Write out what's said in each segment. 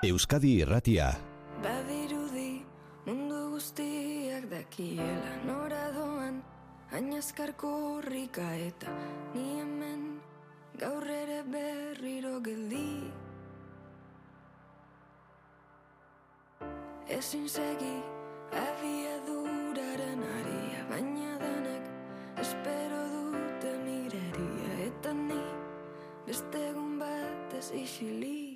Euskadi Irratia. Badirudi mundu guztiak dakiela nora doan Añazkarko horrika eta ni hemen gaur ere berriro geldi Ezin segi abiaduraren aria baina denek espero dute mireria eta ni beste egun batez isilik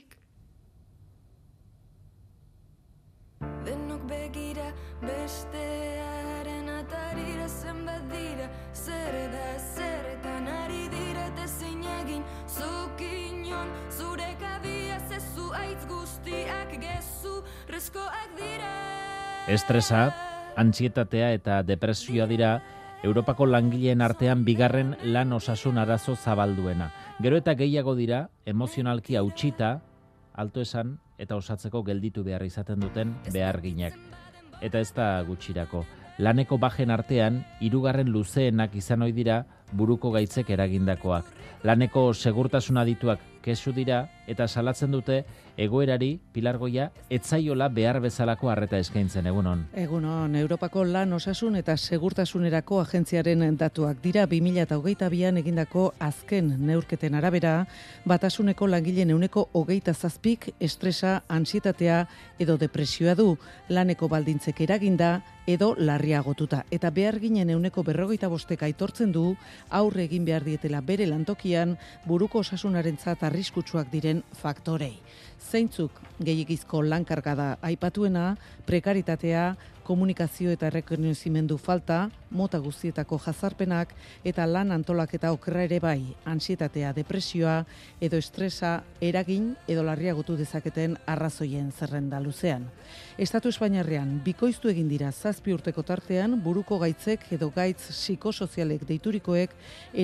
Denok begira bestearen atarira zenbat dira Zer da zerretan ari dira eta zein egin Zuk inon zure kabia zezu aitz guztiak gezu Reskoak dira Estresa, antzietatea eta depresioa dira Europako langileen artean bigarren lan osasun arazo zabalduena. Gero eta gehiago dira emozionalki hautsita, alto esan eta osatzeko gelditu behar izaten duten beharginak. Eta ez da gutxirako. Laneko bajen artean, hirugarren luzeenak izan ohi dira buruko gaitzek eragindakoak. Laneko segurtasun adituak kesu dira eta salatzen dute egoerari pilargoia etzaiola behar bezalako harreta eskaintzen egunon. Egunon, Europako lan osasun eta segurtasunerako agentziaren datuak dira 2008an egindako azken neurketen arabera, batasuneko langileen euneko hogeita zazpik estresa, ansietatea edo depresioa du, laneko baldintzek eraginda edo larriagotuta. Eta behar ginen euneko berrogeita bostek aitortzen du, aurre egin behar dietela bere lantokian, buruko osasunaren arriskutsuak diren faktorei. Zeintzuk gehiagizko lankargada aipatuena, prekaritatea, komunikazio eta errekonozimendu falta, mota guztietako jazarpenak eta lan antolaketa okerra ere bai, ansietatea, depresioa edo estresa eragin edo larriagotu dezaketen arrazoien zerrenda luzean. Estatu Espainiarrean bikoiztu egin dira zazpi urteko tartean buruko gaitzek edo gaitz psikosozialek deiturikoek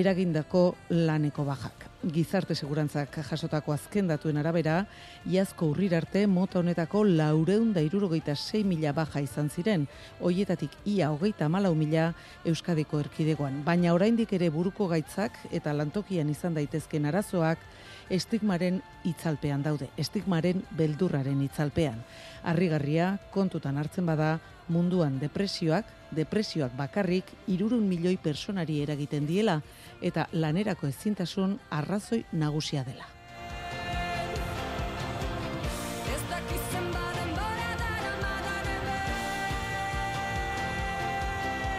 eragindako laneko bajak. Gizarte segurantzak jasotako azken datuen arabera, iazko urrir arte mota honetako laureun da irurogeita 6 mila baja izan ziren, hoietatik ia hogeita malau mila Euskadiko erkidegoan. Baina oraindik ere buruko gaitzak eta lantokian izan daitezken arazoak estigmaren itzalpean daude, estigmaren beldurraren itzalpean. Arrigarria kontutan hartzen bada munduan depresioak, depresioak bakarrik irurun milioi personari eragiten diela eta lanerako ezintasun arrazoi nagusia dela.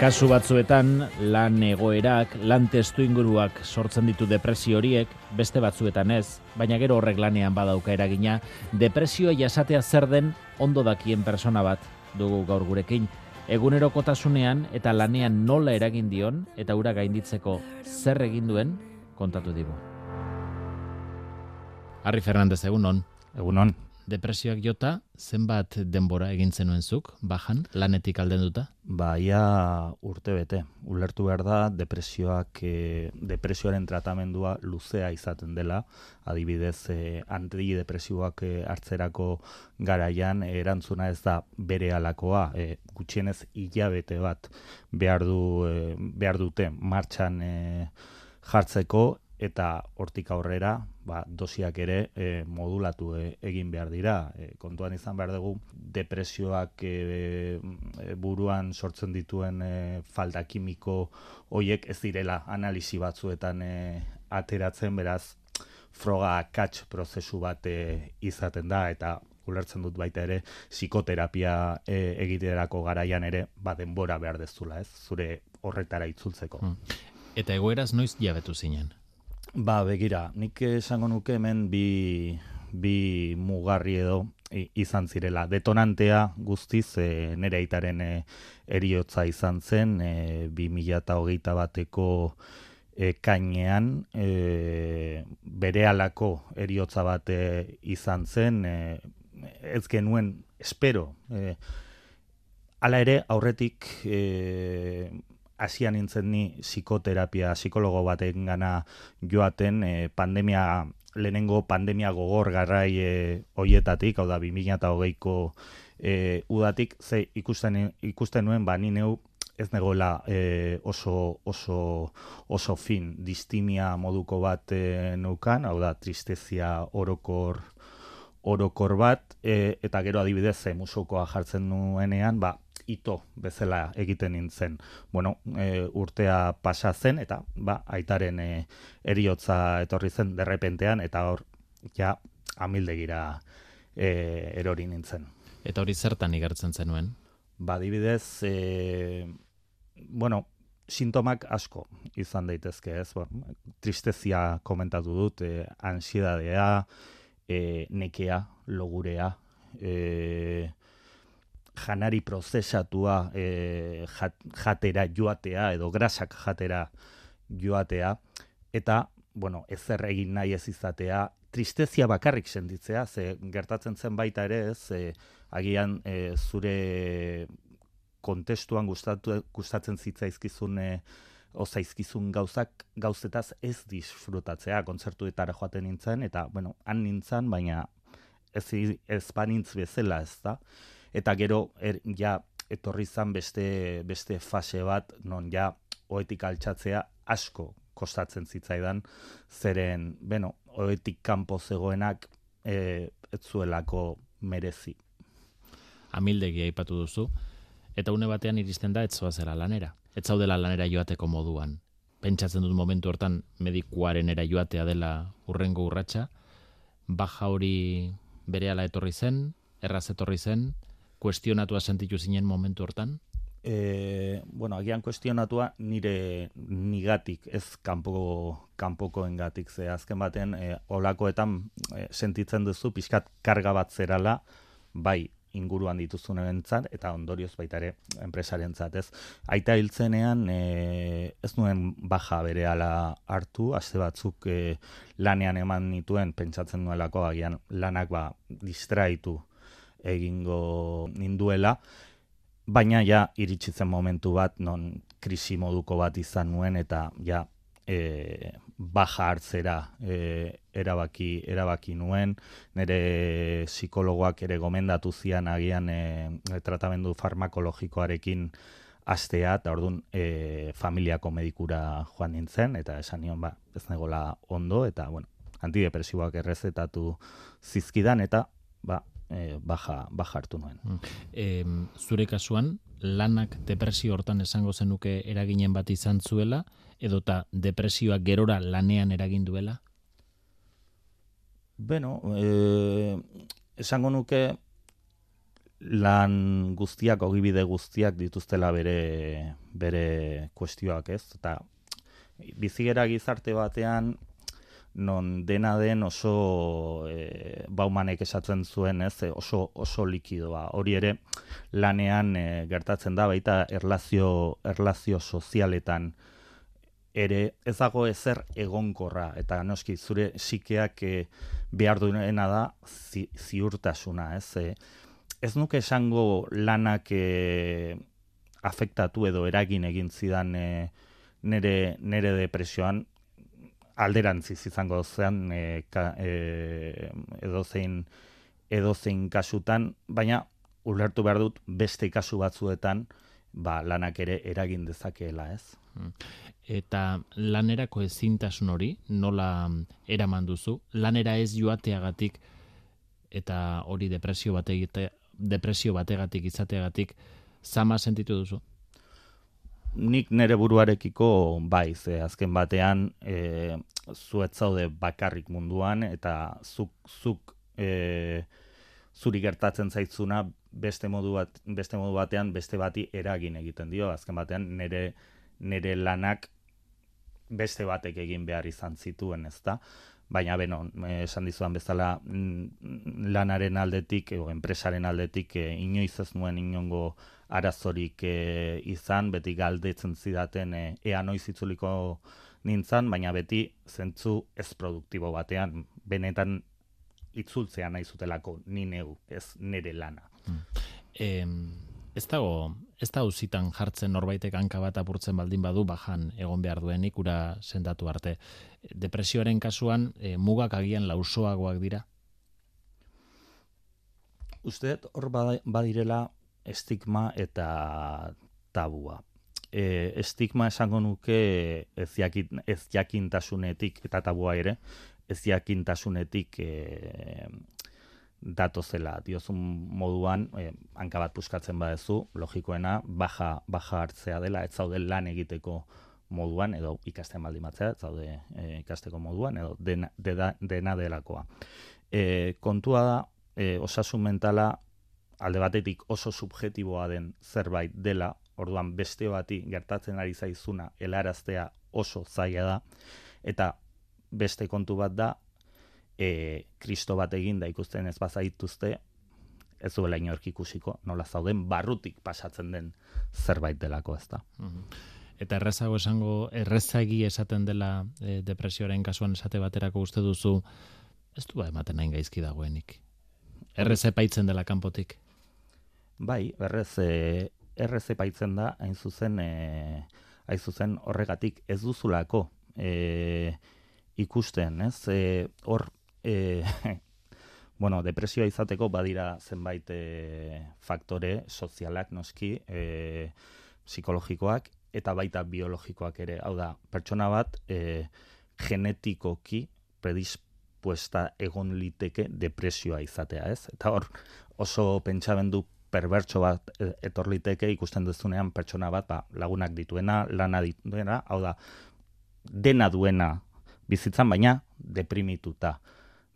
Kasu batzuetan lan egoerak, lan testu inguruak sortzen ditu depresio horiek, beste batzuetan ez, baina gero horrek lanean badauka eragina, depresioa jasatea zer den ondo dakien persona bat dugu gaur gurekin. Egunerokotasunean eta lanean nola eragin dion eta ura gainditzeko zer egin duen kontatu digu. Harri Fernandez egunon. Egunon, Depresioak jota, zenbat denbora egin zenuen zuk, bajan, lanetik aldenduta? ba, ia urte bete. Ulertu behar da, depresioak, e, depresioaren tratamendua luzea izaten dela, adibidez, e, antidepresioak e, hartzerako garaian, erantzuna ez da bere alakoa, e, gutxienez hilabete bat behar, du, e, behar dute martxan e, jartzeko, eta hortik aurrera, ba, dosiak ere e, modulatu e, egin behar dira. E, kontuan izan behar dugu, depresioak e, buruan sortzen dituen e, falta kimiko hoiek ez direla analisi batzuetan e, ateratzen, beraz, froga catch prozesu bat e, izaten da, eta ulertzen dut baita ere, psikoterapia e, egiterako garaian ere, ba, denbora behar dezula, ez? Zure horretara itzultzeko. Eta egoeraz noiz jabetu zinen? Ba, begira, nik esango nuke hemen bi, bi mugarri edo izan zirela. Detonantea guztiz e, nere aitaren e, eriotza izan zen, e, 2008 bateko e, kainean, e, bere alako eriotza bat e, izan zen, e, ez genuen, espero, e, Hala ere, aurretik e, hasian nintzen ni psikoterapia, psikologo baten gana joaten, e, pandemia, lehenengo pandemia gogor garrai e, oietatik, hau da, 2008ko e, udatik, ze ikusten, ikusten nuen, ba, ni neu ez negoela e, oso, oso, oso fin, distimia moduko bat e, neukan, hau da, tristezia orokor orokor bat, e, eta gero adibidez musukoa jartzen nuenean, ba, ito bezala egiten nintzen. Bueno, e, urtea pasa zen, eta ba, aitaren e, eriotza etorri zen derrepentean, eta hor, ja, amildegira e, erori nintzen. Eta hori zertan igertzen zenuen? Ba, adibidez, e, bueno, sintomak asko izan daitezke, ez? Ba, tristezia komentatu dut, e, ansiedadea, e, nekea, logurea, e, janari prozesatua e, jatera joatea edo grasak jatera joatea. Eta bueno, ezer egin nahi ez izatea, tristezia bakarrik sentitzea, ze gertatzen zen baita ere, ez, e, agian e, zure kontestuan gustatu, gustatzen zitzaizkizun e, ozaizkizun gauzak gauzetaz ez disfrutatzea, kontzertuetara joaten nintzen, eta, bueno, han nintzen, baina ez, ez banintz bezala, ez da eta gero er, ja etorri zan beste, beste fase bat non ja oetik altxatzea asko kostatzen zitzaidan zeren, bueno, oetik kanpo zegoenak e, ez zuelako merezi. Amildegi aipatu duzu, eta une batean iristen da ez zera lanera. Ez zaudela lanera joateko moduan. Pentsatzen dut momentu hortan medikuaren era joatea dela urrengo urratsa, baja hori berehala etorri zen, erraz etorri zen, kuestionatua sentitu zinen momentu hortan? E, bueno, agian kuestionatua nire nigatik, ez kanpoko kanpokoengatik ze azken baten e, olakoetan e, sentitzen duzu pixkat karga bat zerala, bai inguruan dituzun ebentzat, eta ondorioz baita ere enpresarentzat, ez? Aita hiltzenean e, ez nuen baja bere hartu, aste batzuk e, lanean eman nituen, pentsatzen nuelako agian lanak ba distraitu egingo ninduela, baina ja iritsi zen momentu bat non krisi moduko bat izan nuen eta ja e, baja hartzera e, erabaki, erabaki nuen, nire psikologoak ere gomendatu zian agian e, tratamendu farmakologikoarekin astea, eta orduan e, familiako medikura joan nintzen, eta esan nion ba, ez negola ondo, eta bueno, antidepresiboak errezetatu zizkidan, eta ba, e, baja, baja hartu nuen. E, zure kasuan, lanak depresio hortan esango zenuke eraginen bat izan zuela, edota depresioak gerora lanean eragin duela? Beno, e, esango nuke lan guztiak, ogibide guztiak dituztela bere, bere kuestioak ez, eta bizigera gizarte batean non dena den oso e, baumanek esatzen zuen, ez, e, oso, oso likidoa. Hori ere, lanean e, gertatzen da, baita erlazio, erlazio sozialetan ere ez dago ezer egonkorra, eta noski, zure sikeak e, behar duena da zi, ziurtasuna, ez, e, ez nuke esango lanak e, afektatu edo eragin egin zidan e, nere, nere depresioan, alderantziz izango zean e, ka, e, edozein, edozein kasutan, baina ulertu behar dut beste kasu batzuetan ba, lanak ere eragin dezakeela ez. Hmm. Eta lanerako ezintasun hori, nola eraman duzu, lanera ez joateagatik eta hori depresio, bate, depresio bategatik izateagatik zama sentitu duzu? Nik nere buruarekiko bai, ze azken batean e, zuet zaude bakarrik munduan eta zuk, zuk e, zuri gertatzen zaitzuna beste modu, bat, beste modu batean beste bati eragin egiten dio. Azken batean nere, nere lanak beste batek egin behar izan zituen, ezta? Baina, beno, esan dizuan bezala lanaren aldetik, o, enpresaren aldetik, e, inoiz ez nuen inongo arazorik e, izan, beti galdetzen zidaten e, ea noiz itzuliko nintzan, baina beti zentzu ez produktibo batean, benetan itzultzea nahi zutelako ni neu, ez nere lana. Hmm. ez dago, ez da uzitan jartzen norbaitek hanka bat apurtzen baldin badu bajan egon behar duen ikura sendatu arte. Depresioaren kasuan, e, mugak agian lausoagoak dira? Usteet, hor badirela estigma eta tabua. E, estigma esango nuke ez, jakin, ez jakintasunetik eta tabua ere, ez jakintasunetik e, datozela diozun moduan e, hanka bat puskatzen badezu logikoena baja baja hartzea dela ez zaude lan egiteko moduan edo ikasten baldin batzea ez zaude e, ikasteko moduan edo dena, dena, dena delakoa e, kontua da e, osasun mentala alde batetik oso subjetiboa den zerbait dela orduan beste bati gertatzen ari zaizuna helaraztea oso zaila da eta beste kontu bat da e, kristo bat egin da ikusten ez bazaituzte, ez duela inork ikusiko, nola zauden barrutik pasatzen den zerbait delako ez da. Mhm. Eta errezago esango, errezagi esaten dela e, depresioaren kasuan esate baterako uste duzu, ez du ba ematen nahi gaizki dagoenik. Errez epaitzen dela kanpotik. Bai, errez, e, errez epaitzen da, hain zuzen, e, hain zuzen horregatik ez duzulako e, ikusten, ez? E, hor, e, bueno, depresioa izateko badira zenbait e, faktore sozialak noski, e, psikologikoak eta baita biologikoak ere. Hau da, pertsona bat e, genetikoki predispuesta egon liteke depresioa izatea, ez? Eta hor, oso pentsamendu perbertso bat etor liteke ikusten duzunean pertsona bat ba, lagunak dituena, lana dituena, hau da, dena duena bizitzan, baina deprimituta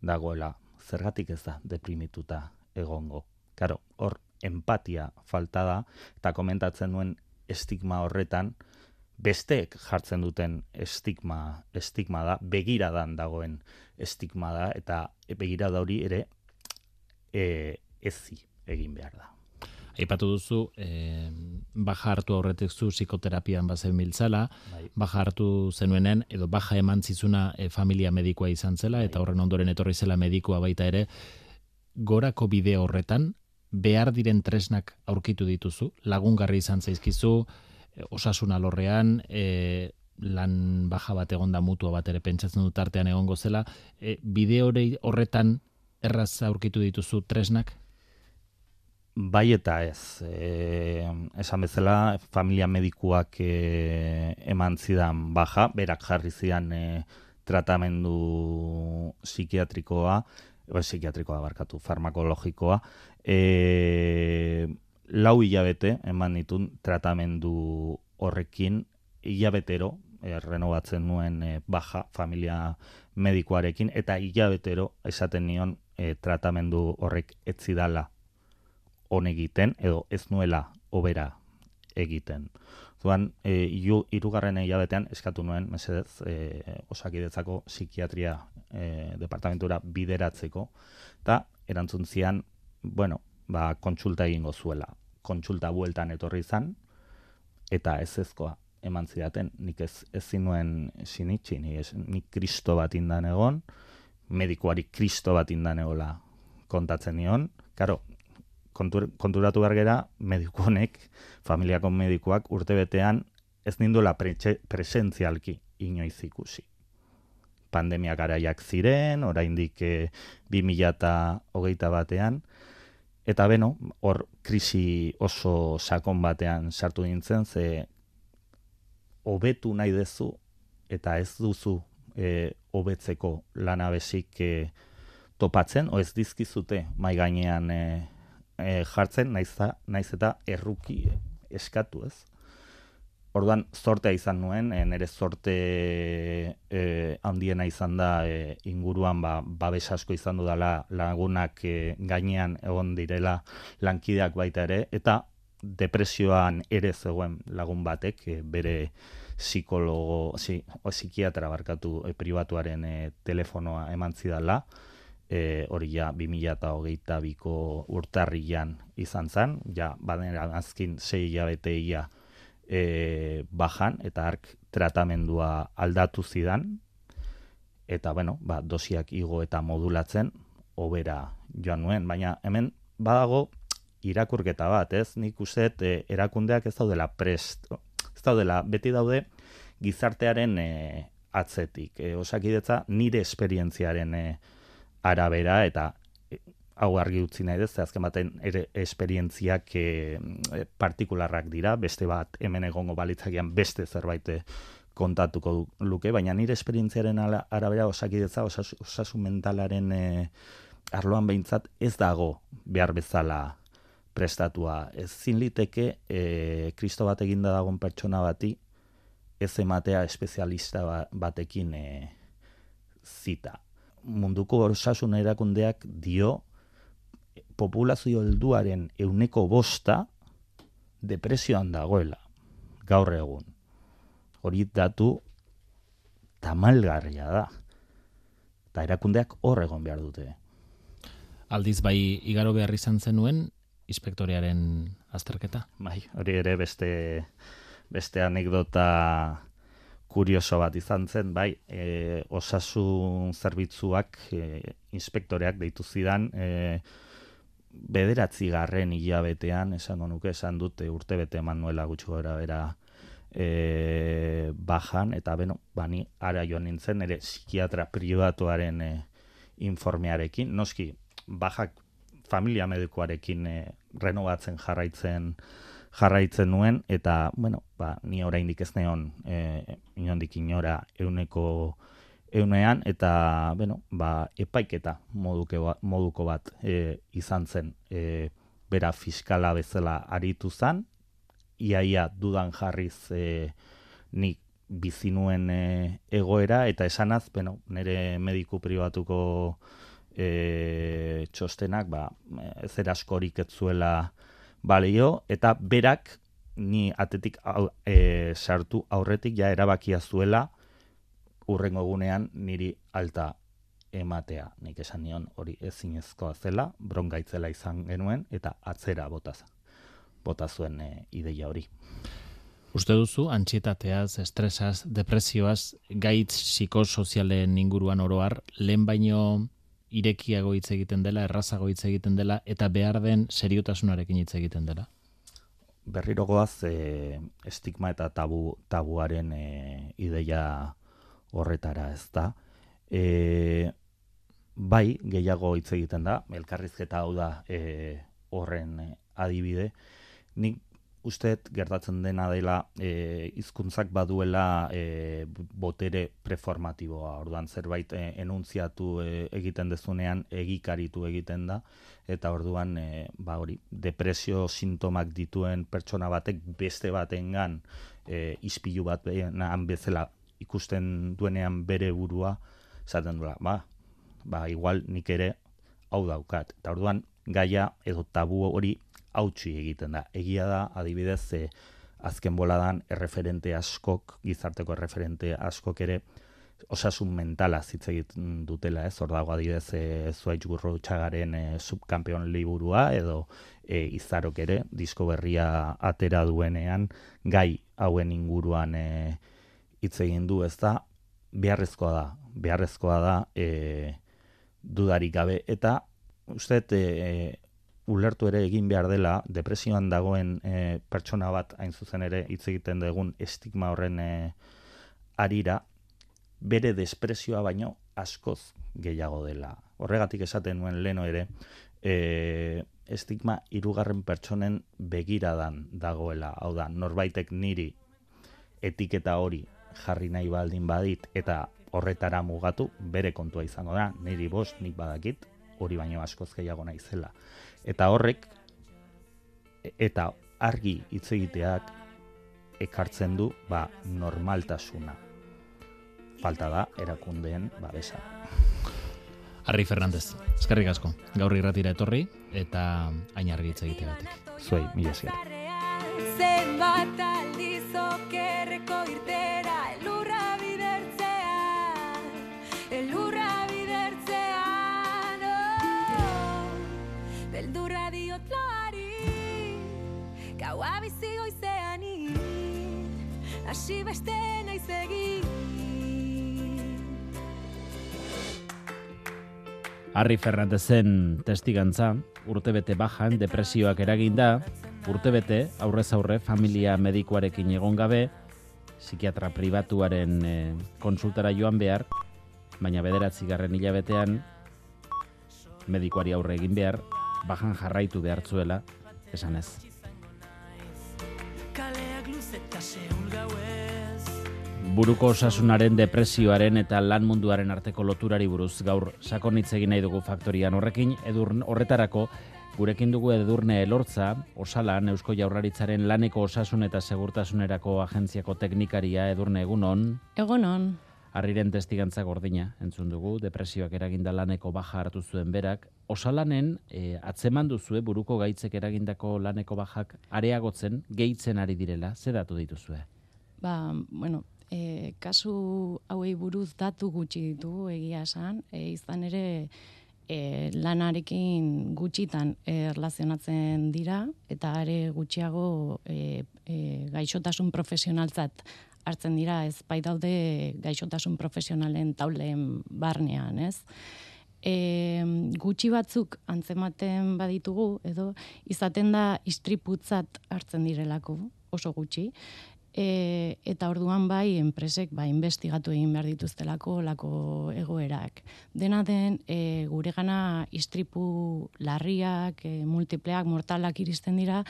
dagoela, zergatik ez da deprimituta egongo. Karo, hor empatia falta da, eta komentatzen duen estigma horretan, besteek jartzen duten estigma, estigma da, begiradan dagoen estigma da, eta begirada hori ere e, ezi egin behar da. Aipatu duzu, e, baja hartu aurretik zu psikoterapian bazen miltzala, bai. baja hartu zenuenen, edo baja eman zizuna e, familia medikoa izan zela, eta bai. horren ondoren etorri zela medikoa baita ere, gorako bide horretan, behar diren tresnak aurkitu dituzu, lagungarri izan zaizkizu, e, osasun alorrean, e, lan baja bat egonda mutua bat ere pentsatzen dut artean egongo zela, e, bide horretan erraz aurkitu dituzu tresnak? Bai eta ez. E, esan bezala, familia medikuak e, eman zidan baja, berak jarri zidan e, tratamendu psikiatrikoa, e, psikiatrikoa barkatu, farmakologikoa, e, lau hilabete eman ditun tratamendu horrekin, hilabetero, e, renovatzen nuen e, baja familia medikuarekin, eta hilabetero esaten nion e, tratamendu horrek etzidala on egiten edo ez nuela obera egiten. Zuan, e, irugarren hilabetean eskatu nuen, mesedez, e, osakidetzako psikiatria e, departamentura bideratzeko, eta erantzun zian, bueno, ba, kontsulta egingo zuela. Kontsulta bueltan etorri izan, eta ez ezkoa eman zidaten, nik ez, ez zinuen sinitxi, nik, ez, nik kristo bat indan egon, medikuari kristo bat indan egola kontatzen nion, Karo, kontur, konturatu bergera mediku honek, familiako medikuak urte betean ez ninduela presentzialki inoiz ikusi. Pandemia garaiak ziren, oraindik e, eh, hogeita batean, eta beno, hor krisi oso sakon batean sartu nintzen, ze hobetu nahi dezu, eta ez duzu e, hobetzeko lanabesik e, topatzen, o ez dizkizute mai gainean e, e, jartzen naiz, naiz eta erruki eskatu ez. Orduan zortea izan nuen, e, nire zorte e, handiena izan da e, inguruan ba, babes asko izan dudala lagunak e, gainean egon direla lankideak baita ere, eta depresioan ere zegoen lagun batek e, bere psikologo, si, o, psikiatra barkatu e, pribatuaren e, telefonoa eman zidala, e, hori ja 2008 biko urtarrian izan zen, ja baden azkin sei jabeteia e, bajan, eta ark tratamendua aldatu zidan, eta bueno, ba, dosiak igo eta modulatzen, obera joan nuen, baina hemen badago irakurketa bat, ez? Nik uste e, erakundeak ez daudela prest, ez daudela, beti daude gizartearen e, atzetik. E, osakidetza nire esperientziaren e, arabera eta e, hau argi utzi nahi dez, azken baten ere esperientziak e, partikularrak dira, beste bat hemen egongo balitzakian beste zerbait kontatuko luke, baina nire esperientziaren arabera osakidetza osasun mentalaren e, arloan behintzat ez dago behar bezala prestatua. Ez zinliteke e, kristo bat eginda dagoen pertsona bati ez ematea espezialista ba- batekin e, zita. Munduko osasun erakundeak dio populazio helduaren euneko bosta depresioan dagoela gaur egun. Hori datu tamalgarria da. Eta erakundeak hor egon behar dute. Aldiz bai igaro behar izan zenuen inspektorearen azterketa. Bai, hori ere beste beste anekdota kurioso bat izan zen, bai, e, osasun zerbitzuak e, inspektoreak deitu zidan, e, bederatzi garren hilabetean, esango nuke, esan dute urtebete manuela gutxi gora bera e, bajan, eta beno, bani ara joan nintzen, ere psikiatra pribatuaren e, informearekin, noski, bajak familia medikoarekin e, renovatzen jarraitzen jarraitzen nuen, eta, bueno, ba, ni oraindik ez neon e, inondik inora euneko eunean, eta, bueno, ba, epaiketa moduke ba- moduko bat e, izan zen, e, bera fiskala bezala aritu zan, iaia dudan jarriz e, nik bizi nuen e, egoera, eta esanaz, bueno, nire mediku pribatuko e, txostenak, ba, ez eraskorik ez zuela balio, eta berak ni atetik au, e, sartu aurretik ja erabakia zuela urrengo egunean niri alta ematea. Nik esan nion hori ezinezkoa zela, bronkaitzela izan genuen, eta atzera bota, bota zuen e, ideia hori. Uste duzu, antxietateaz, estresaz, depresioaz, gaitz psikosozialen inguruan oroar, lehen baino irekiago hitz egiten dela, errazago hitz egiten dela, eta behar den seriotasunarekin hitz egiten dela. berriro goaz e, estigma eta tabu, tabuaren e, ideia horretara ez da. E, bai, gehiago hitz egiten da, elkarrizketa hau da e, horren adibide. Nik usteet gertatzen dena dela e, hizkuntzak baduela e, botere preformatiboa. Orduan zerbait e, enuntziatu e, egiten dezunean egikaritu egiten da eta orduan e, ba hori depresio sintomak dituen pertsona batek beste batengan e, ispilu bat behan bezala ikusten duenean bere burua esaten duela, ba, ba igual nik ere hau daukat. Eta orduan gaia edo tabu hori hautsi egiten da. Egia da, adibidez, e, azken boladan erreferente askok, gizarteko erreferente askok ere, osasun mentala hitz egiten dutela, ez? Hor dago adibidez, e, Zuaitz Gurrutxagaren e, subkampeon liburua edo e, izarok ere, disko berria atera duenean, gai hauen inguruan e, hitz egin du, ez da, beharrezkoa da, beharrezkoa da e, dudarik gabe, eta uste e, ulertu ere egin behar dela, depresioan dagoen e, pertsona bat hain zuzen ere hitz egiten dugun estigma horren e, arira, bere despresioa baino askoz gehiago dela. Horregatik esaten nuen leno ere, e, estigma hirugarren pertsonen begiradan dagoela. Hau da, norbaitek niri etiketa hori jarri nahi baldin badit eta horretara mugatu bere kontua izango da, niri bost nik badakit, hori baino askoz gehiago naizela. Eta horrek eta argi hitz egiteak ekartzen du ba normaltasuna. Falta da erakundeen babesa. Arri Fernandez, eskerrik asko, gaur irratira etorri, eta hain argi hitz egiteagatik. Zuei, mila esker. Zenbat aldiz okerreko irtera bizi goizean Hasi beste naiz egin Arri Fernandezen testigantza, urtebete bajan depresioak eraginda, urtebete aurrez aurre familia medikoarekin egon gabe, psikiatra pribatuaren eh, konsultara joan behar, baina bederatzi garren hilabetean medikoari aurre egin behar, bajan jarraitu behar zuela, esan ez. Buruko osasunaren depresioaren eta lan munduaren arteko loturari buruz gaur sakonitz egin nahi dugu faktorian. Horrekin edurn horretarako gurekin dugu edurne elortza osalan eusko jaurlaritzaren laneko osasun eta segurtasunerako agentziako teknikaria. Edurne egunon. Egunon. Arriren testigantza gordina, entzun dugu, depresioak eraginda laneko baja hartu zuen berak. Osalanen, e, atzeman duzue buruko gaitzek eragindako laneko bajak areagotzen, gehitzen ari direla, ze datu dituzue? Ba, bueno, e, kasu hauei buruz datu gutxi ditugu egia esan, e, izan ere e, lanarekin gutxitan erlazionatzen dira, eta are gutxiago e, e, gaixotasun profesionaltzat hartzen dira, ez bai daude gaixotasun profesionalen tauleen barnean, ez? E, gutxi batzuk antzematen baditugu, edo izaten da istriputzat hartzen direlako, oso gutxi, e, eta orduan bai enpresek bai investigatu egin behar dituztelako lako egoerak. Dena den e, gure gana istripu larriak, e, multipleak, mortalak iristen dira,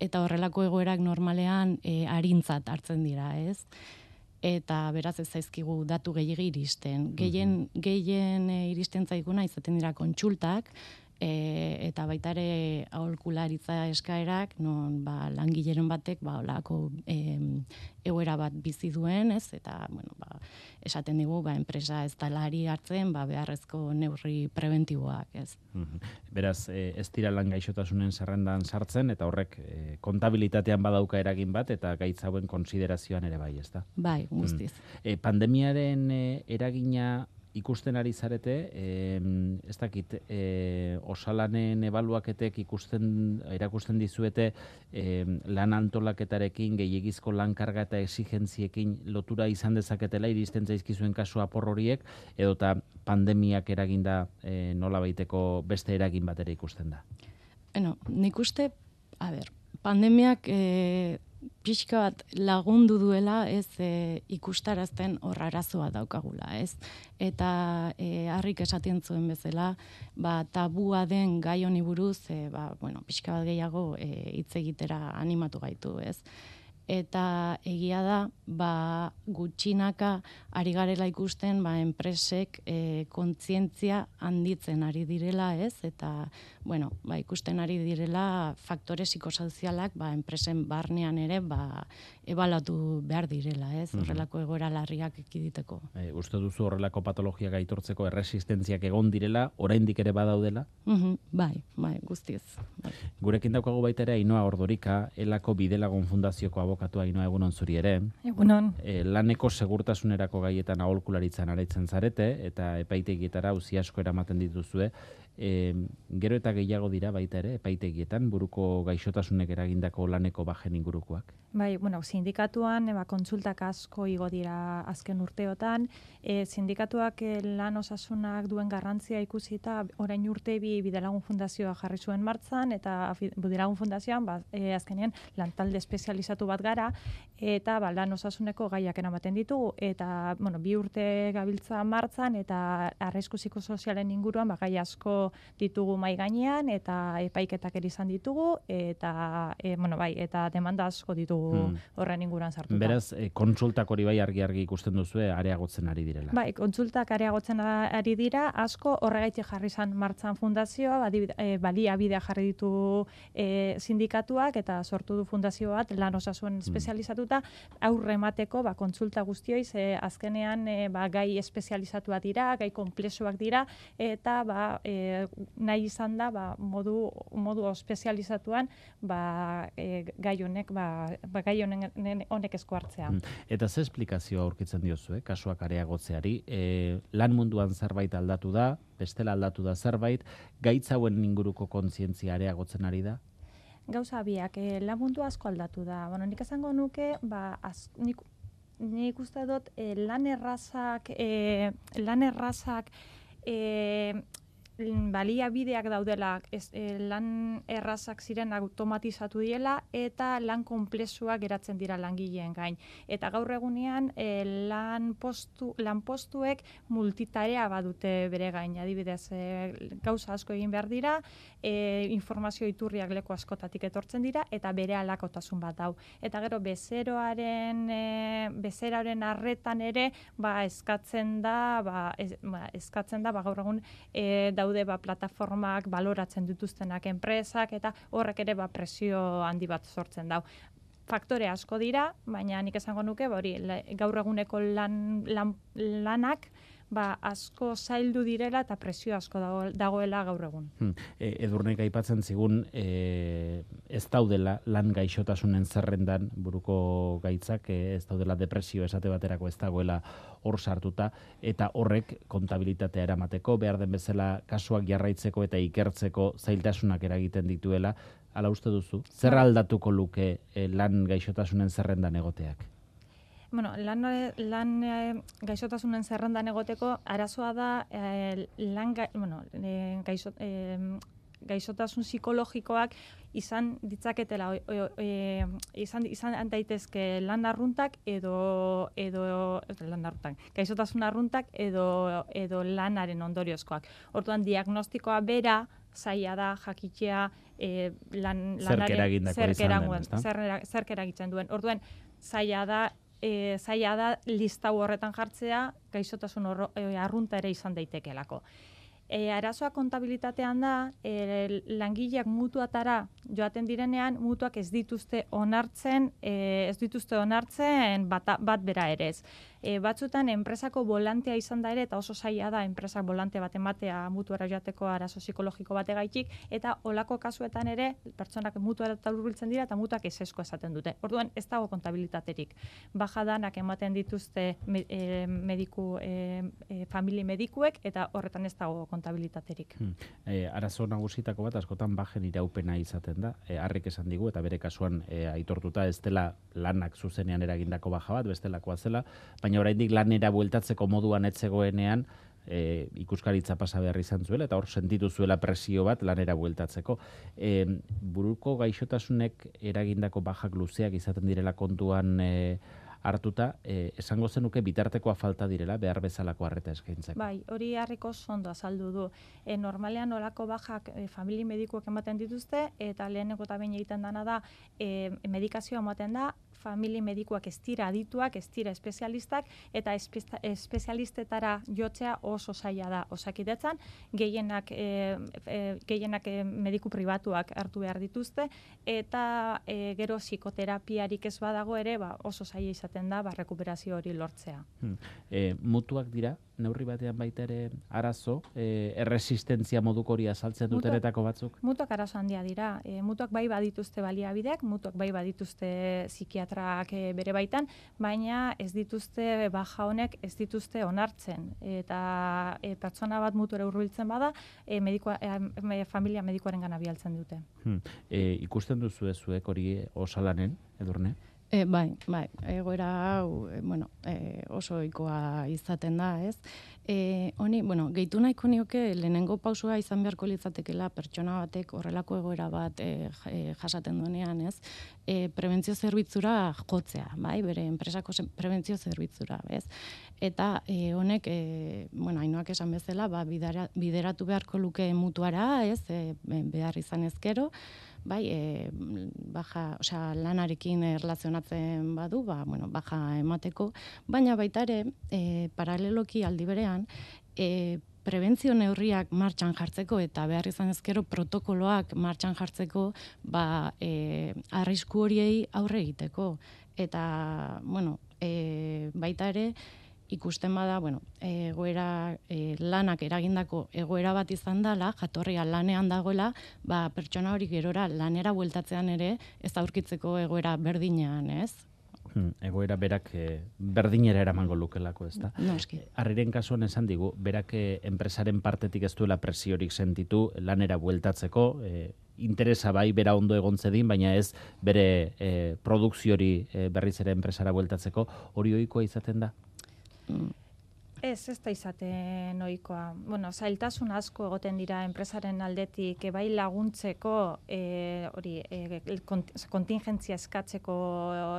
eta horrelako egoerak normalean e, arintzat hartzen dira, ez? Eta beraz ez zaizkigu datu gehiagi iristen. Gehien, gehien e, iristen zaiguna izaten dira kontsultak, e, eta baita ere aholkularitza eskaerak, non ba, langileren batek ba, olako e, egoera bat bizi duen, ez? Eta, bueno, ba, esaten digu, ba, enpresa ez talari hartzen, ba, beharrezko neurri preventiboak, ez? Mhm. Beraz, e, ez dira lan gaixotasunen zerrendan sartzen, eta horrek e, kontabilitatean badauka eragin bat, eta gaitz hauen konsiderazioan ere bai, ez da? Bai, guztiz. E, pandemiaren e, eragina ikusten ari zarete, e, ez dakit, e, osalanen ebaluaketek ikusten, erakusten dizuete e, lan antolaketarekin, gehiagizko lankarga eta exigentziekin lotura izan dezaketela, iristen zaizkizuen kasu apor horiek, edota pandemiak eraginda e, nola baiteko beste eragin bat ere ikusten da. Bueno, nik uste, a ber, pandemiak e, pixka bat lagundu duela ez e, ikustarazten hor arazoa daukagula, ez? Eta e, harrik esaten zuen bezala, ba, tabua den gai honi buruz, e, ba, bueno, pixka bat gehiago e, hitz egitera animatu gaitu, ez? Eta egia da ba gutxinaka ari garela ikusten ba enpresek e, kontzientzia handitzen ari direla, ez? Eta bueno, ba, ikusten ari direla faktore psikosozialak ba enpresen barnean ere ba ebalatu behar direla, ez? Horrelako egoera larriak ekiditeko. E, uste duzu horrelako patologia gaitortzeko erresistentziak egon direla, oraindik ere badaudela? Mm bai, bai, guztiz. Bai. Gurekin daukagu baita ere Ainoa Ordorika, Elako Bidelagun Fundazioko abokatua Ainoa egunon zuri ere. Egunon. E, laneko segurtasunerako gaietan aholkularitzan araitzen zarete eta epaitegietara uzi asko eramaten dituzue e, gero eta gehiago dira baita ere, epaitegietan, buruko gaixotasunek eragindako laneko bajen ingurukoak? Bai, bueno, sindikatuan, eba, kontsultak asko igo dira azken urteotan, e, sindikatuak e, lan osasunak duen garrantzia ikusita, orain urte bi bidelagun fundazioa jarri zuen martzan, eta bidelagun fundazioan, ba, e, azkenean, lantalde espezializatu bat gara, eta ba, lan osasuneko gaiak eramaten ditugu, eta, bueno, bi urte gabiltza martzan, eta arrezko psikosozialen inguruan, ba, gai asko ditugu mai gainean eta epaiketak ere izan ditugu eta e, bueno, bai, eta demanda asko ditugu hmm. horren inguruan sartuta. Beraz, e, kontsultak hori bai argi argi ikusten duzu areagotzen ari direla. Bai, kontsultak areagotzen ari dira, asko horregaitik jarri izan martzan fundazioa, badi, e, balia bidea jarri ditu e, sindikatuak eta sortu du fundazio bat lan osasuen hmm. espezializatuta aurre emateko ba kontsulta guztioi ze azkenean e, ba, gai espezializatua dira, gai komplexuak dira eta ba e, nahi izan da ba, modu, modu espezializatuan ba, e, gai honek ba, ba, gai honek, honek esku hartzea. Mm. Eta ze esplikazioa aurkitzen diozu, eh? kasuak areagotzeari, e, lan munduan zerbait aldatu da, bestela aldatu da zerbait, gaitzauen inguruko kontzientzia areagotzen ari da? Gauza biak, e, lan mundu asko aldatu da. Bueno, nik esango nuke, ba, az, nik, nik uste dut, e, lan errazak, e, lan errazak, e, baliabideak daudela ez, e, lan errazak ziren automatizatu diela eta lan konplexuak geratzen dira langileen gain. Eta gaur egunean e, lan, postu, lan postuek multitarea badute bere gain. Adibidez, e, gauza asko egin behar dira, e, informazio iturriak leku askotatik etortzen dira eta bere alakotasun bat dau. Eta gero bezeroaren e, bezeraren arretan ere ba eskatzen da, ba, ez, ba, eskatzen da ba gaur egun e, daude ba plataformak baloratzen dituztenak enpresak eta horrek ere ba presio handi bat sortzen dau. Faktore asko dira, baina nik esango nuke, ba, hori, gaur eguneko lan, lan, lanak, ba, asko zaildu direla eta presio asko dago, dagoela gaur egun. Hmm. E, edurnek aipatzen zigun e, ez daudela lan gaixotasunen zerrendan buruko gaitzak, e, ez daudela depresio esate baterako ez dagoela hor sartuta, eta horrek kontabilitatea eramateko, behar den bezala kasuak jarraitzeko eta ikertzeko zailtasunak eragiten dituela, ala uste duzu, zer aldatuko luke e, lan gaixotasunen zerrendan egoteak? Bueno, lan, lan eh, gaixotasunen zerrendan egoteko, arazoa da eh, lan ga, bueno, eh, gaixo, eh, gaixotasun psikologikoak izan ditzaketela e, izan izan daitezke lan arruntak edo edo lan arruntak gaixotasun arruntak edo edo lanaren ondoriozkoak. Orduan diagnostikoa bera zaila da jakitea e, lan lanaren- eragindakoa zerk izan den, eragun- ezta? zer era- zerk eragitzen duen. Orduan zaila da e, zaila da listau horretan jartzea gaixotasun e, arrunta ere izan daitekelako. E, arazoa kontabilitatean da, e, langileak mutuatara joaten direnean, mutuak ez dituzte onartzen, e, ez dituzte onartzen bata, bat bera ere ez. E, batzutan enpresako volantea izan da ere, eta oso zaila da enpresak volante bat ematea mutuara joateko arazo psikologiko bategaitik, eta olako kasuetan ere, pertsonak mutuara hurbiltzen dira, eta mutuak ez esaten dute. Orduan, ez dago kontabilitaterik. Bajadanak ematen dituzte me, e, mediku, e, e, famili medikuek, eta horretan ez dago kontabilitaterik. Hmm. E, arazo nagusitako bat askotan bajen iraupena izaten da. E, harrik esan digu eta bere kasuan e, aitortuta ez dela lanak zuzenean eragindako baja bat, bestelakoa zela, baina oraindik lanera bueltatzeko moduan etzegoenean e, ikuskaritza pasa behar izan zuela eta hor sentitu zuela presio bat lanera bueltatzeko. E, buruko gaixotasunek eragindako bajak luzeak izaten direla kontuan e, hartuta, e, esango zenuke bitartekoa falta direla behar bezalako harreta eskaintzeko. Bai, hori harriko ondo azaldu du. E, normalean olako bajak e, famili medikuak ematen dituzte, eta leheneko eta behin egiten dana da, e, medikazioa ematen da, famili medikuak ez dira adituak, ez dira espezialistak, eta espe- espezialistetara jotzea oso zaila da osakidetzan, gehienak, e, e, gehienak e, mediku pribatuak hartu behar dituzte, eta e, gero psikoterapiarik ez badago ere, ba, oso zaila izaten da, ba, rekuperazio hori lortzea. Hmm. E, mutuak dira, neurri batean baita ere arazo, e, erresistentzia moduko hori azaltzen dutenetako batzuk? Mutuak arazo handia dira. E, mutuak bai badituzte baliabideak, mutuak bai badituzte psikiatrak e, bere baitan, baina ez dituzte baja honek ez dituzte onartzen. Eta e, pertsona bat mutuera hurbiltzen bada, e, medikua, e, familia medikoaren gana bialtzen dute. Hmm. E, ikusten duzu zuek hori osalanen, edurne? E, bai, bai, egoera hau, e, bueno, e, oso ohikoa izaten da, ez? E, honi, bueno, gehitu nahiko nioke lehenengo pausua izan beharko litzatekela pertsona batek horrelako egoera bat e, jasaten duenean, ez? E, prebentzio zerbitzura jotzea, bai, bere enpresako prebentzio zerbitzura, ez? Eta e, honek, e, bueno, hainoak esan bezala, ba, bidara, bideratu beharko luke mutuara, ez? E, behar izan ezkero, bai, e, baja, osea, lanarekin erlazionatzen badu, ba, bueno, baja emateko, baina baita ere, e, paraleloki aldi berean, e, prebentzio neurriak martxan jartzeko eta behar izan ezkero protokoloak martxan jartzeko, ba, e, arrisku horiei aurre egiteko. Eta, bueno, e, baita ere, ikusten bada, bueno, egoera e, lanak eragindako egoera bat izan dela, jatorria lanean dagoela, ba, pertsona hori gerora lanera bueltatzean ere ez aurkitzeko egoera berdinean, ez? Hmm. Egoera berak e, berdinera eramango lukelako, ez da? Noski. Arriren kasuan esan digu, berak eh, enpresaren partetik ez duela presiorik sentitu lanera bueltatzeko, e, interesa bai bera ondo egon zedin, baina ez bere e, produkziori e, berriz ere enpresara bueltatzeko, hori ohikoa izaten da? Mm, Ez, ez da izaten ohikoa. Bueno, zailtasun asko egoten dira enpresaren aldetik e, bai laguntzeko, e, hori, e, kont kontingentzia eskatzeko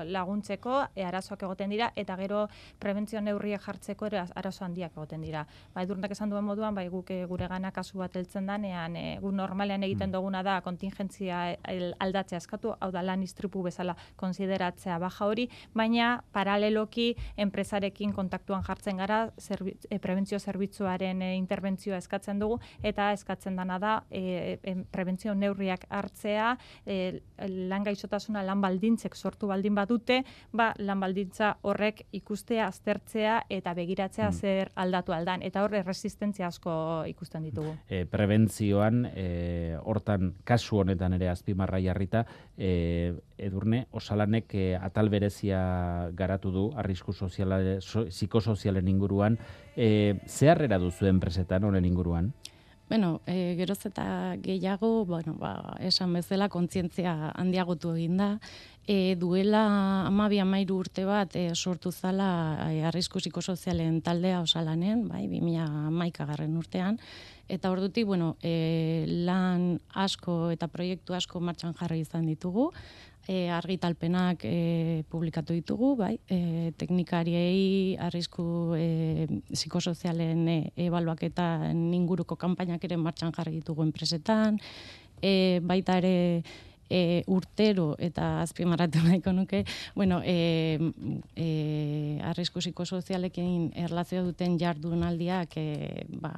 laguntzeko, e, arazoak egoten dira, eta gero prebentzio neurriak jartzeko ere arazo handiak egoten dira. Bai, durnak esan duen moduan, bai, guk e, gure gana kasu bat heltzen danean, e, gu normalean egiten mm. duguna da kontingentzia aldatzea eskatu, hau da lan istripu bezala konsideratzea baja hori, baina paraleloki enpresarekin kontaktuan jartzen gara, e, prebentzio zerbitzuaren e, interbentzioa eskatzen dugu eta eskatzen dana da e, e, prebentzio neurriak hartzea e, lan gaixotasuna lan baldintzek sortu baldin badute ba lan baldintza horrek ikustea aztertzea eta begiratzea mm. zer aldatu aldan eta hor resistentzia asko ikusten ditugu e, prebentzioan e, hortan kasu honetan ere azpimarra jarrita e, edurne osalanek e, atal berezia garatu du arrisku soziala psikosozialen inguruan e, zeharrera duzu enpresetan honen inguruan? Bueno, e, geroz eta gehiago, bueno, ba, esan bezala kontzientzia handiagotu egin da. E, duela amabi amairu urte bat e, sortu zala e, arrisku psikosozialen taldea osalanen, bai, 2000 maika garren urtean. Eta ordutik, bueno, e, lan asko eta proiektu asko martxan jarri izan ditugu e, argitalpenak e, publikatu ditugu, bai, e, teknikariei arrisku e, psikosozialen e, ebaluaketa inguruko kanpainak ere martxan jarri ditugu enpresetan, e, baita ere e, urtero eta azpimarratu nahiko nuke, bueno, e, e, arrisku psikosozialekin erlazio duten jardunaldiak e, ba,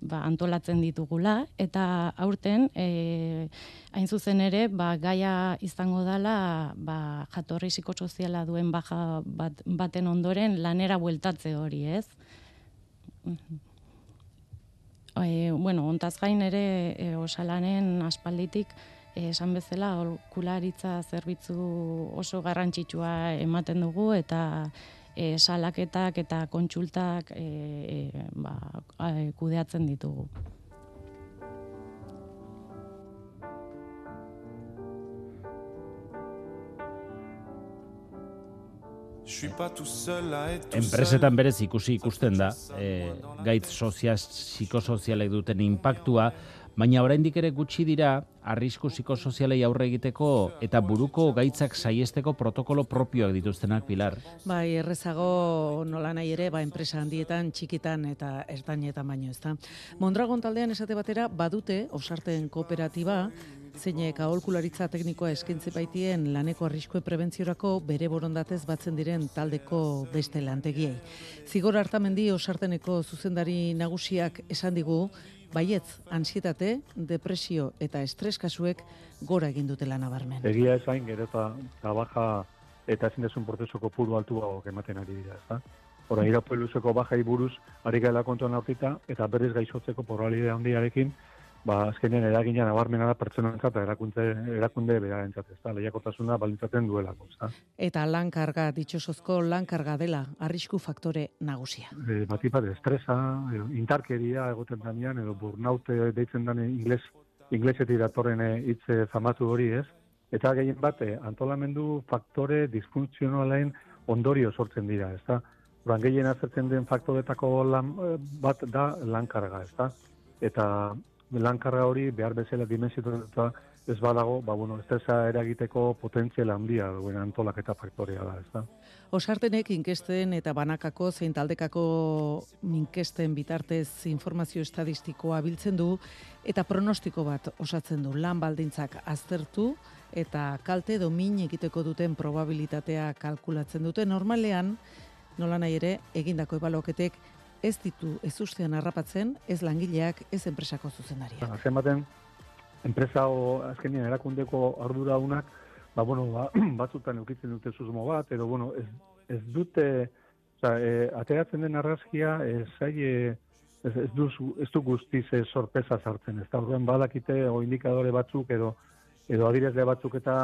ba, antolatzen ditugula, eta aurten, e, hain zuzen ere, ba, gaia izango dela ba, jatorri psikosoziala duen baja bat, baten ondoren lanera bueltatze hori, ez? E, bueno, ontaz gain ere e, osalanen aspalditik esan bezala okularitza zerbitzu oso garrantzitsua ematen dugu eta e, salaketak eta kontsultak e, e, ba, kudeatzen ditugu. Enpresetan berez ikusi ikusten da, e, gaitz soziaz, psikosozialek duten impactua, baina oraindik ere gutxi dira arrisku psikosozialei aurre egiteko eta buruko gaitzak saiesteko protokolo propioak dituztenak pilar. Bai, errezago nola nahi ere, ba enpresa handietan, txikitan eta ertainetan baino, ezta. Mondragon taldean esate batera badute osarten kooperatiba zeinek aholkularitza teknikoa eskaintze baitien laneko arriskue prebentziorako bere borondatez batzen diren taldeko beste lantegiei. Zigor hartamendi osarteneko zuzendari nagusiak esan digu, baietz, ansietate, depresio eta estres kasuek gora egin dutela nabarmen. Egia esain, gero eta baja eta ezin desun prozesoko puru altu hau ematen ari dira, ez da? Hora, irapueluzeko baja buruz ari gaela kontuan aurkita, eta berriz gaizotzeko porralidea handiarekin, ba, azkenean eragina nabarmena da pertsonentzat eta erakunde, erakunde berarentzat, ez da, lehiakotasuna baldintzaten duelako, ez Eta lan karga, ditxosozko lan karga dela, arrisku faktore nagusia. E, batipat, estresa, e, intarkeria egoten danean, edo burnout deitzen dane ingles, inglesetik datorren hitz famatu hori, ez? Eta gehien bat, antolamendu faktore disfuntzionalen ondorio sortzen dira, ez da? Uran gehien azertzen den faktoretako lan, bat da lankarga, ez da? Eta lankarra hori behar bezala dimensioetan ez badago, ba, bueno, estresa eragiteko potentziala handia duen antolak eta faktorea da, ez da. Osartenek inkesten eta banakako zein taldekako inkesten bitartez informazio estadistikoa biltzen du eta pronostiko bat osatzen du lan baldintzak aztertu eta kalte domin egiteko duten probabilitatea kalkulatzen dute normalean nola nahi ere egindako ebaloketek ez ditu ez ustean harrapatzen, ez langileak, ez enpresako zuzendariak. Ba, zenbaten, enpresa o azkenien erakundeko ardura unak, ba, bueno, ba, batzutan eukitzen dute susmo bat, edo, bueno, ez, ez dute, oza, e, ateratzen den arrazkia, ez, zai, e, ez, ez, du, ez du guztiz ez sorpresa sartzen, ez da, badakite, o indikadore batzuk, edo, edo adirezle batzuk eta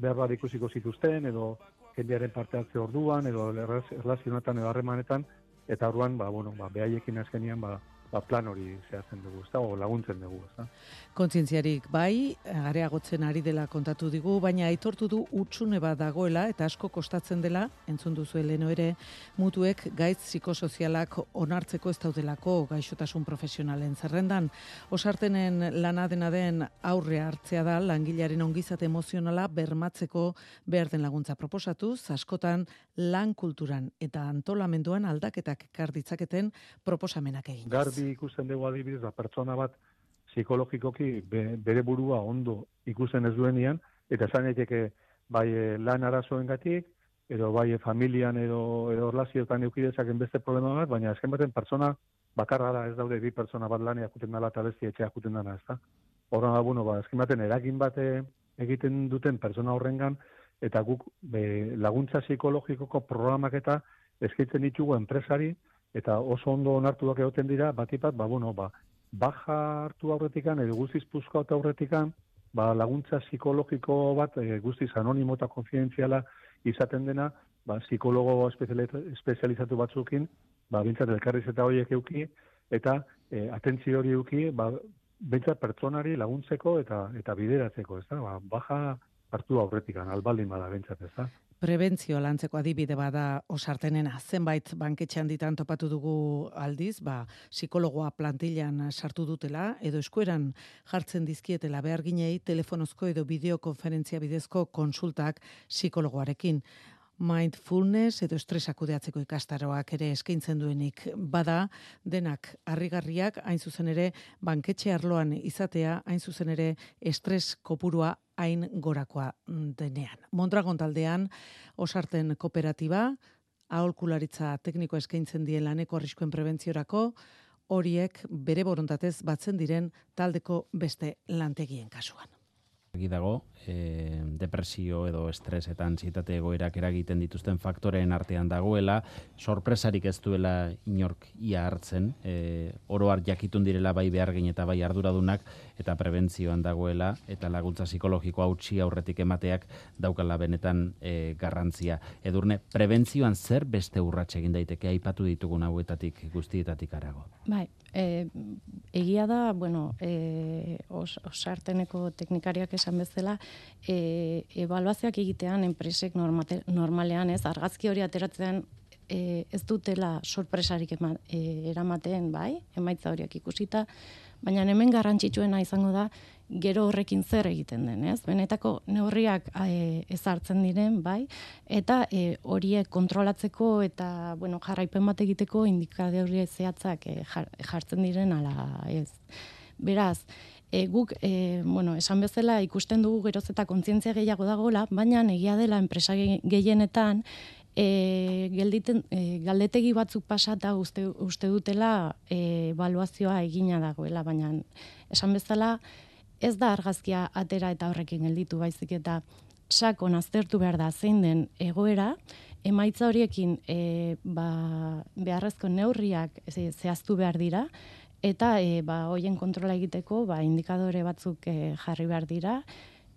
behar ikusiko zituzten, edo jendearen parte hartze orduan, edo erlazionatan edo harremanetan, eta orduan ba bueno ba behaiekin azkenian ba ba, plan hori zehazten dugu, ez da, o laguntzen dugu, ez da. Kontzientziarik bai, areagotzen ari dela kontatu digu, baina aitortu du utxune bat dagoela eta asko kostatzen dela, entzun duzu leno ere, mutuek gaitz psikosozialak onartzeko ez daudelako gaixotasun profesionalen zerrendan. Osartenen lana dena den aurre hartzea da langilearen ongizate emozionala bermatzeko behar den laguntza proposatuz, askotan lan kulturan eta antolamenduan aldaketak ekar ditzaketen proposamenak egin. Garbi ikusten dugu adibidez, ba, pertsona bat psikologikoki be- bere burua ondo ikusten ez duenian, eta esan daiteke bai eh, lan arazoengatik, edo bai eh, familian edo, edo erlazioetan eukidezaken beste problema bat, baina esken baten pertsona bakarra da ez daude bi pertsona bat lanea juten dela eta beste etxea juten dana, ez da? Horren da, bueno, ba, esken baten eragin bat eh, egiten duten pertsona horrengan, eta guk be, laguntza psikologikoko programak eta eskaintzen ditugu enpresari, eta oso ondo onartuak egoten dira, batipat, ba, bueno, ba, baja hartu aurretikan, edo guztiz puzko aurretikan, ba, laguntza psikologiko bat, e, guztiz anonimo eta konfidenziala izaten dena, ba, psikologo espeziali- espezializatu batzukin, ba, bintzat elkarriz eta horiek euki, eta e, atentzio hori euki, ba, bintzat pertsonari laguntzeko eta eta bideratzeko, ez da? Ba, baja hartu aurretikan, albaldin bada bintzat, ez da? Prebentzio lantzeko adibide bada osartenena. Zenbait banketxean ditan topatu dugu aldiz, ba, psikologoa plantillan sartu dutela, edo eskueran jartzen dizkietela behar ginei telefonozko edo bideokonferentzia bidezko konsultak psikologoarekin. Mindfulness edo estresa kudeatzeko ikastaroak ere eskaintzen duenik bada denak harrigarriak hain zuzen ere banketxe arloan izatea hain zuzen ere estres kopurua hain gorakoa denean. Mondragon taldean osarten kooperatiba, aholkularitza tekniko eskaintzen dien laneko arriskuen prebentziorako, horiek bere borontatez batzen diren taldeko beste lantegien kasuan. Dago, e, depresio edo estres eta ansietate egoerak eragiten dituzten faktoreen artean dagoela, sorpresarik ez duela inork ia hartzen, e, oro har jakitun direla bai behargin eta bai arduradunak, eta prebentzioan dagoela, eta laguntza psikologiko hautsi aurretik emateak daukala benetan e, garrantzia. Edurne, prebentzioan zer beste urratxe egin daiteke aipatu ditugun hauetatik guztietatik arago? Bai, e, egia da, bueno, e, os, osarteneko teknikariak esan bezala, e, evaluazioak egitean enpresek normate, normalean, ez, argazki hori ateratzen e, ez dutela sorpresarik ema, e, eramaten, bai, emaitza horiak ikusita, baina hemen garrantzitsuena izango da, gero horrekin zer egiten den, ez? Benetako neurriak e, ezartzen diren, bai, eta e, horiek kontrolatzeko eta, bueno, jarraipen bat egiteko indikadore zehatzak e, jar, jartzen diren ala, ez. Beraz, e, guk, e, bueno, esan bezala ikusten dugu geroz eta kontzientzia gehiago dagoela, baina egia dela enpresa ge- gehienetan e, gelditen, e, galdetegi batzuk pasata uste, uste dutela e, evaluazioa egina dagoela, baina esan bezala ez da argazkia atera eta horrekin gelditu baizik eta sakon aztertu behar da zein den egoera, emaitza horiekin e, ba, beharrezko neurriak ze- zehaztu behar dira, eta e, ba, hoien kontrola egiteko ba, indikadore batzuk e, jarri behar dira,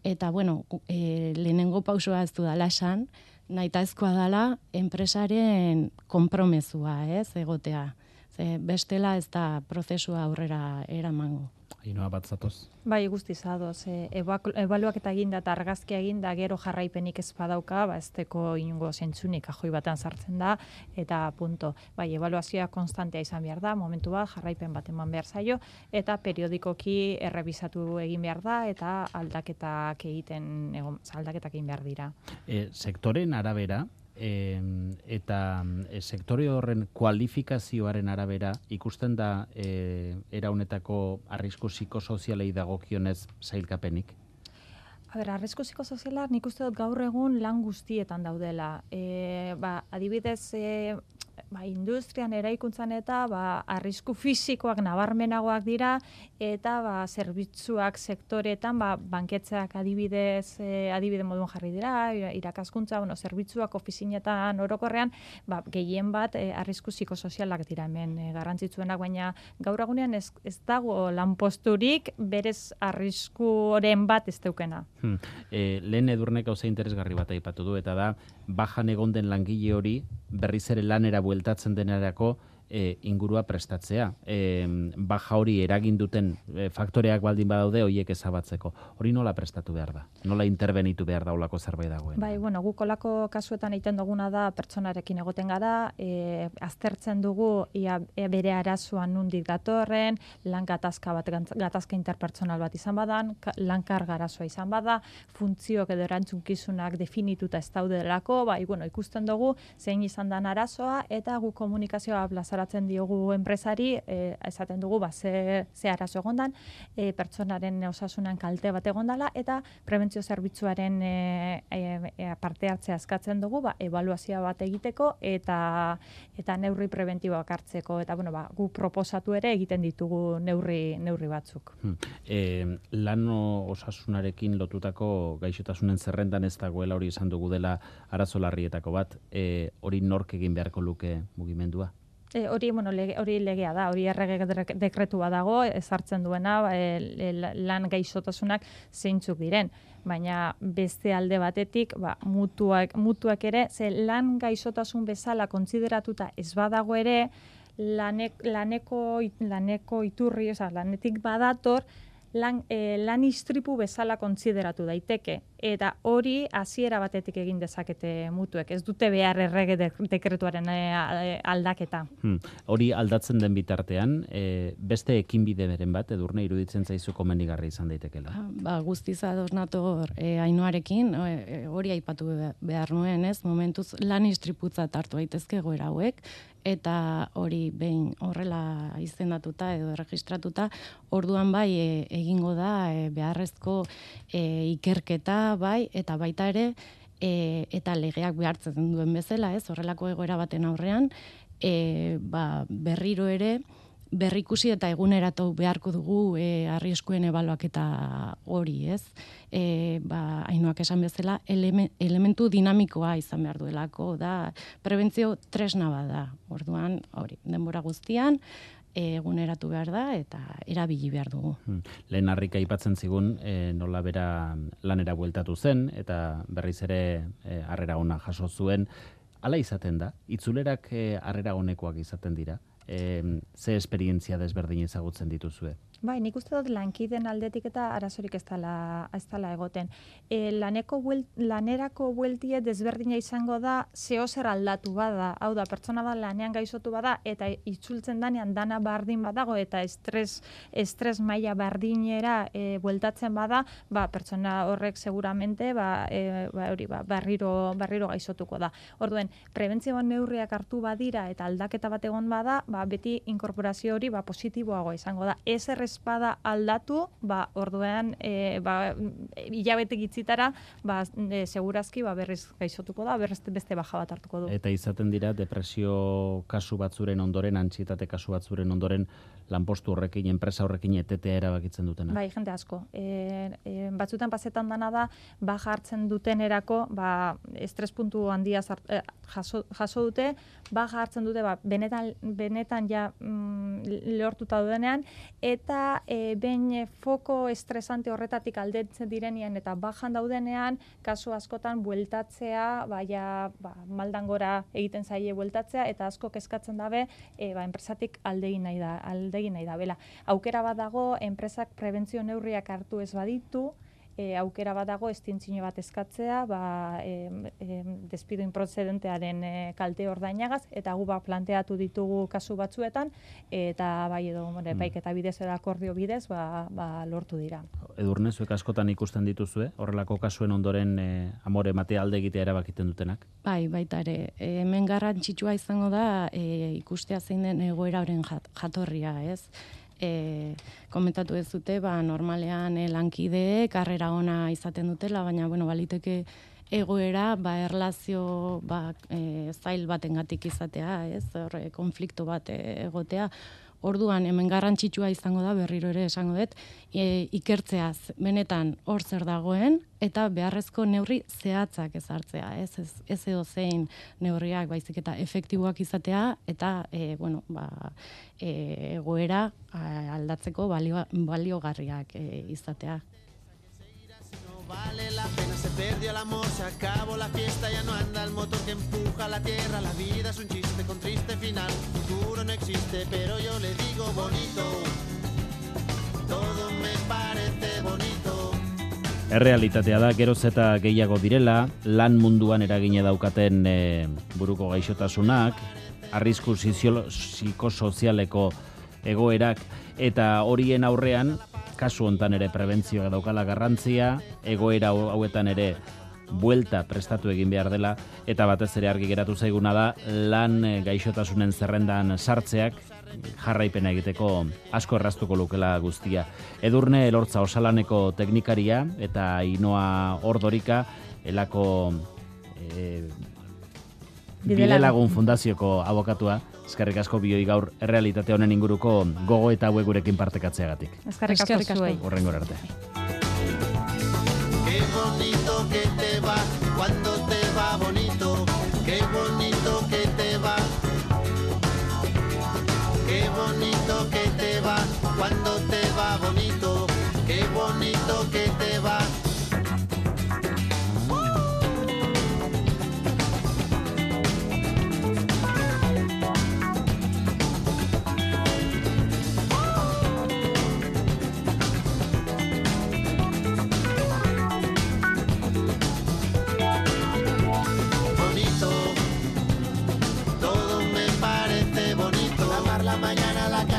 eta bueno, e, lehenengo pausua ez du dala esan, naita ezkoa dala enpresaren konpromezua, ez, egotea. Ze bestela ez da prozesua aurrera eramango. Ainoa bat zatoz. Bai, guztiz adoz. E, ebaluak eta eginda eta argazkia eginda gero jarraipenik ez badauka, ba, ez teko inungo zentzunik ajoi batan sartzen da, eta punto. Bai, ebaluazioa konstantea izan behar da, momentu bat, jarraipen bat eman behar zaio, eta periodikoki errebisatu egin behar da, eta aldaketak egiten, egon, aldaketak egin behar dira. E, sektoren arabera, e, eta e, sektore horren kualifikazioaren arabera ikusten da e, era honetako arrisku psikosozialei dagokionez zailkapenik. A ber, arrisku psikosoziala nik uste dut gaur egun lan guztietan daudela. E, ba, adibidez, e, ba, industrian, eraikuntzan eta ba, arrisku fisikoak nabarmenagoak dira eta ba, zerbitzuak sektoretan ba, banketzeak adibidez, e, adibide modun jarri dira, ira- irakaskuntza, bueno, zerbitzuak ofizinetan orokorrean, ba, gehien bat e, arrisku psikosozialak dira hemen e, garrantzitsuenak, baina gaur egunean ez, ez dago lanposturik berez arriskuren bat ez deukena. Hmm. E, lehen edurnek gauza interesgarri bat aipatu du, eta da, bajan egon den langile hori, berriz ere lanera bueltatzen denerako, e, ingurua prestatzea. E, baja hori eragin duten e, faktoreak baldin badaude hoiek ezabatzeko. Hori nola prestatu behar da? Nola interbenitu behar da olako zerbait dagoen? Bai, bueno, guk olako kasuetan egiten duguna da pertsonarekin egoten gara, e, aztertzen dugu ia e, bere arazoan nundik datorren, lan gatazka bat, gatazka interpertsonal bat izan badan, ka- lan karga arazoa izan bada, funtzioak edo erantzunkizunak definituta ez daudelako, bai, bueno, ikusten dugu zein izan dan arazoa, eta gu komunikazioa plazaratzen diogu enpresari, e, esaten dugu, ba, ze, ze arazo egondan, e, pertsonaren osasunan kalte bat egondala, eta prebentzio zerbitzuaren e, e, e, parte hartzea eskatzen dugu, ba, evaluazioa bat egiteko, eta eta neurri preventiboak hartzeko, eta bueno, ba, gu proposatu ere egiten ditugu neurri, neurri batzuk. Hmm. E, lan o- osasunarekin lotutako gaixotasunen zerrendan ez dagoela hori esan dugu dela arazo larrietako bat, e, hori nork egin beharko luke mugimendua? E, hori, bueno, lege, hori legea da, hori errege dek- dekretua dago, ezartzen duena, ba, e, lan gaixotasunak zeintzuk diren. Baina beste alde batetik, ba, mutuak, mutuak ere, ze lan gaixotasun bezala kontsideratuta ez badago ere, lanek, laneko, laneko iturri, oza, lanetik badator, lan, e, lan istripu bezala kontsideratu daiteke. Eta hori hasiera batetik egin dezakete mutuek. Ez dute behar errege dek- dekretuaren e, aldaketa. Hmm. Hori aldatzen den bitartean, e, beste ekinbide beren bat, edurne iruditzen zaizu komenigarri izan daitekela. Ba, guztiz ados nator e, ainuarekin, e, e, hori aipatu be- behar nuen, ez? Momentuz lan istriputza hartu daitezke goera hauek, eta hori behin horrela izendatuta edo erregistratuta, orduan bai e, egingo da e, beharrezko e, ikerketa bai, eta baita ere, e, eta legeak behartzen duen bezala, ez? Horrelako egoera baten aurrean, e, ba, berriro ere, berrikusi eta eguneratu beharko dugu e, arrieskuen ebaluaketa hori, ez? E, ba, hainoak esan bezala, eleme, elementu dinamikoa izan behar duelako, da, prebentzio tresna bada, orduan, hori, denbora guztian, e, eguneratu behar da eta erabili behar dugu. Hmm. Lehen harrika aipatzen zigun e, nola bera lanera bueltatu zen eta berriz ere e, harrera ona jaso zuen. Hala izaten da, itzulerak e, harrera honekoak izaten dira. E, ze esperientzia desberdin ezagutzen dituzue? Bai, nik uste dut lankiden aldetik eta arazorik ez dela, ez dela egoten. E, laneko buel, lanerako bueltie desberdina izango da zeo zer aldatu bada. Hau da, pertsona bat lanean gaixotu bada eta itzultzen danean dana bardin badago eta estres, estres maila bardinera e, bueltatzen bada, ba, pertsona horrek seguramente ba, e, ba, hori, ba, barriro, barriro gaixotuko da. Orduen, prebentzioan neurriak hartu badira eta aldaketa bat egon bada, ba, beti inkorporazio hori ba, positiboagoa izango da. Ez errespada aldatu, ba, orduan, e, ba, hilabete gitzitara, ba, e, segurazki ba, berriz gaixotuko da, berriz beste baja bat hartuko du. Eta izaten dira depresio kasu batzuren ondoren, antsietate kasu batzuren ondoren, lanpostu horrekin, enpresa horrekin etetea erabakitzen dutena. Bai, jende asko. E, e, batzutan pasetan dana da, baja hartzen dutenerako, ba, estres puntu handia zart, e, jaso, jaso dute, baja hartzen dute, ba, benetan, benetan ja mm, lortuta dudenean, eta e, behin foko estresante horretatik aldetzen direnean eta bajan daudenean, kasu askotan bueltatzea, ba, ja, ba, maldan gora egiten zaie bueltatzea, eta asko kezkatzen dabe, e, ba, enpresatik aldegin nahi da, aldegin nahi da, bela. Aukera bat dago, enpresak prebentzio neurriak hartu ez baditu, e, aukera bat dago estintzino bat eskatzea, ba, e, e, despido improcedentearen e, kalte ordainagaz, eta gu ba, planteatu ditugu kasu batzuetan, eta bai edo, mm. baik eta bidez edo akordio bidez, ba, ba, lortu dira. Edurne, zuek askotan ikusten dituzue, horrelako kasuen ondoren e, amore mate alde egitea erabakiten dutenak? Bai, baita ere, e, hemen garrantzitsua izango da e, ikustea zein den egoera horren jat, jatorria, ez? E, komentatu ez dute, ba, normalean e, lankide, karrera ona izaten dutela, baina, bueno, baliteke egoera, ba, erlazio, ba, e, zail batengatik izatea, ez? Horre, konflikto bat egotea, Orduan, hemen garrantzitsua izango da, berriro ere esango dut, e, ikertzeaz, benetan hor zer dagoen, eta beharrezko neurri zehatzak ezartzea, ez, ez, ez edo zein neurriak baizik eta efektiboak izatea, eta, e, bueno, ba, e, egoera a, aldatzeko balio, baliogarriak e, izatea. Vale la pena, se perdió el amor, se acabó la fiesta, ya no anda el motor que empuja la tierra, la vida es un chiste con triste final, no existe, pero yo le digo bonito. Todo me parece bonito. Errealitatea da geroz eta gehiago direla, lan munduan eragine daukaten e, buruko gaixotasunak, arrisku psikosozialeko egoerak eta horien aurrean kasu hontan ere prebentzioa daukala garrantzia, egoera hau- hauetan ere buelta prestatu egin behar dela eta batez ere argi geratu zaiguna da lan eh, gaixotasunen zerrendan sartzeak jarraipena egiteko asko erraztuko lukela guztia. Edurne Elortza osalaneko teknikaria eta Inoa Ordorika elako e, Bidelagun Fundazioko abokatua, eskerrik asko bioi gaur errealitate honen inguruko gogo eta hauek gurekin partekatzeagatik. Eskerrik asko zuei. Horrengo arte. Qué bonito que te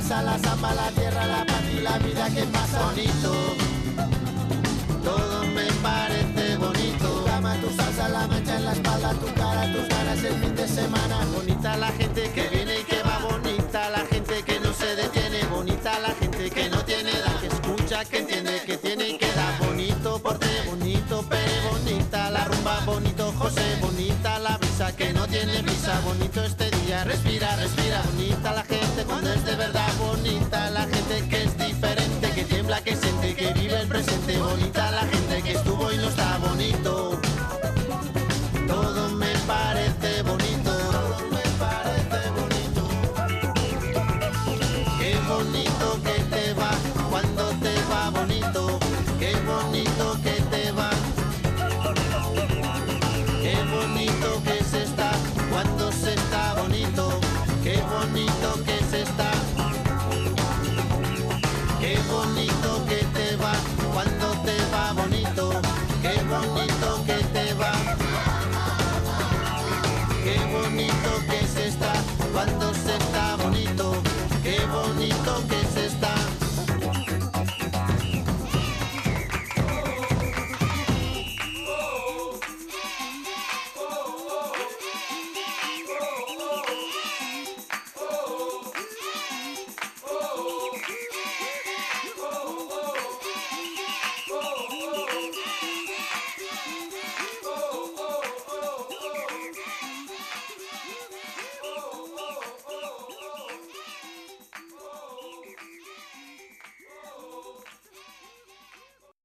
mañana, la samba, la tierra, la paz y la vida que pasa. Bonito. Todo me parece bonito. Tu cama, tu salsa, la mancha en la espalda, tu cara, tus ganas el fin de semana. Bonita la gente que viene y que va. Bonita la gente que no se detiene. Bonita la gente que no tiene edad. Que escucha, que entiende, que tiene y que da. Bonito porte, bonito pere, bonita la rumba, bonito José, bonita la brisa que no tiene prisa, bonito este día, respira, respira, bonita la bonita la